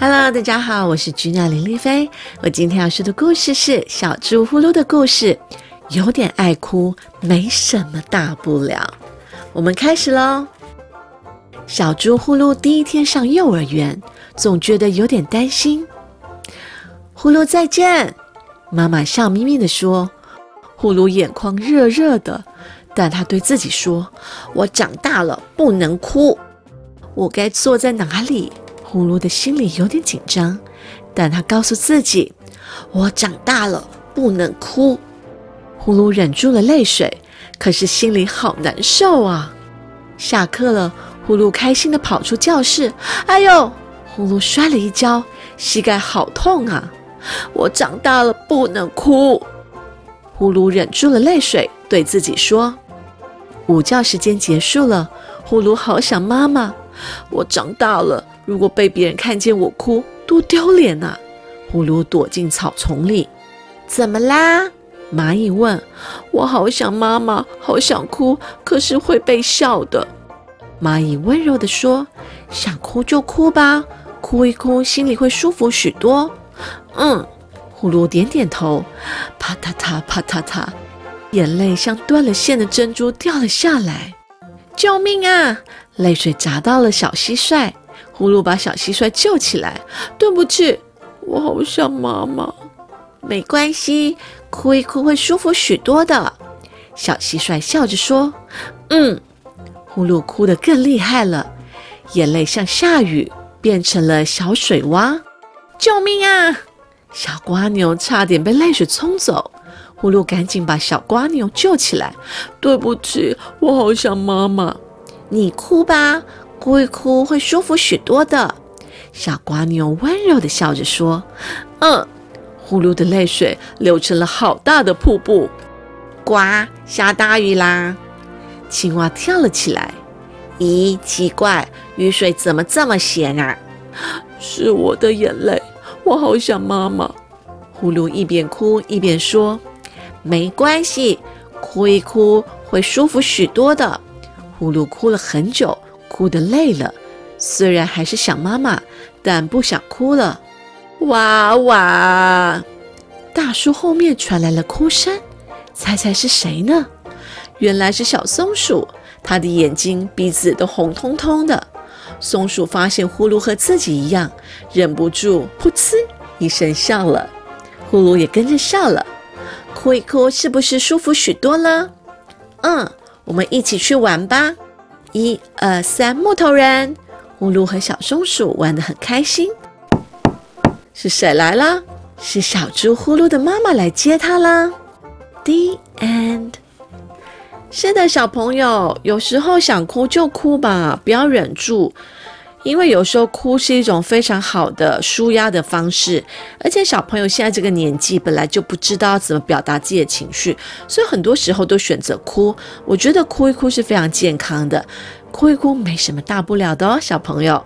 Hello，大家好，我是菊鸟林丽菲。我今天要说的故事是小猪呼噜的故事。有点爱哭，没什么大不了。我们开始喽。小猪呼噜第一天上幼儿园，总觉得有点担心。呼噜再见，妈妈笑眯眯地说。呼噜眼眶热热的，但他对自己说：“我长大了，不能哭。我该坐在哪里？”呼噜的心里有点紧张，但他告诉自己：“我长大了，不能哭。”呼噜忍住了泪水，可是心里好难受啊。下课了，呼噜开心地跑出教室。哎呦！呼噜摔了一跤，膝盖好痛啊！我长大了，不能哭。呼噜忍住了泪水，对自己说：“午觉时间结束了，呼噜好想妈妈。我长大了。”如果被别人看见我哭，多丢脸啊！呼噜躲进草丛里。怎么啦？蚂蚁问。我好想妈妈，好想哭，可是会被笑的。蚂蚁温柔地说：“想哭就哭吧，哭一哭，心里会舒服许多。”嗯，呼噜点点头。啪嗒嗒，啪嗒嗒，眼泪像断了线的珍珠掉了下来。救命啊！泪水砸到了小蟋蟀。呼噜把小蟋蟀救起来。对不起，我好想妈妈。没关系，哭一哭会舒服许多的。小蟋蟀笑着说：“嗯。”呼噜哭得更厉害了，眼泪像下雨，变成了小水洼。救命啊！小瓜牛差点被泪水冲走。呼噜赶紧把小瓜牛救起来。对不起，我好想妈妈。你哭吧。哭一哭会舒服许多的，小瓜牛温柔地笑着说：“嗯。”呼噜的泪水流成了好大的瀑布。呱，下大雨啦！青蛙跳了起来。咦，奇怪，雨水怎么这么咸啊？是我的眼泪，我好想妈妈。呼噜一边哭一边说：“没关系，哭一哭会舒服许多的。”呼噜哭了很久。哭得累了，虽然还是想妈妈，但不想哭了。哇哇！大树后面传来了哭声，猜猜是谁呢？原来是小松鼠，它的眼睛、鼻子都红彤彤的。松鼠发现呼噜和自己一样，忍不住噗呲一声笑了。呼噜也跟着笑了。哭一哭是不是舒服许多了？嗯，我们一起去玩吧。一二三，木头人，呼噜和小松鼠玩得很开心。是谁来了？是小猪呼噜的妈妈来接他啦。The end。是的，小朋友，有时候想哭就哭吧，不要忍住。因为有时候哭是一种非常好的舒压的方式，而且小朋友现在这个年纪本来就不知道怎么表达自己的情绪，所以很多时候都选择哭。我觉得哭一哭是非常健康的，哭一哭没什么大不了的哦，小朋友。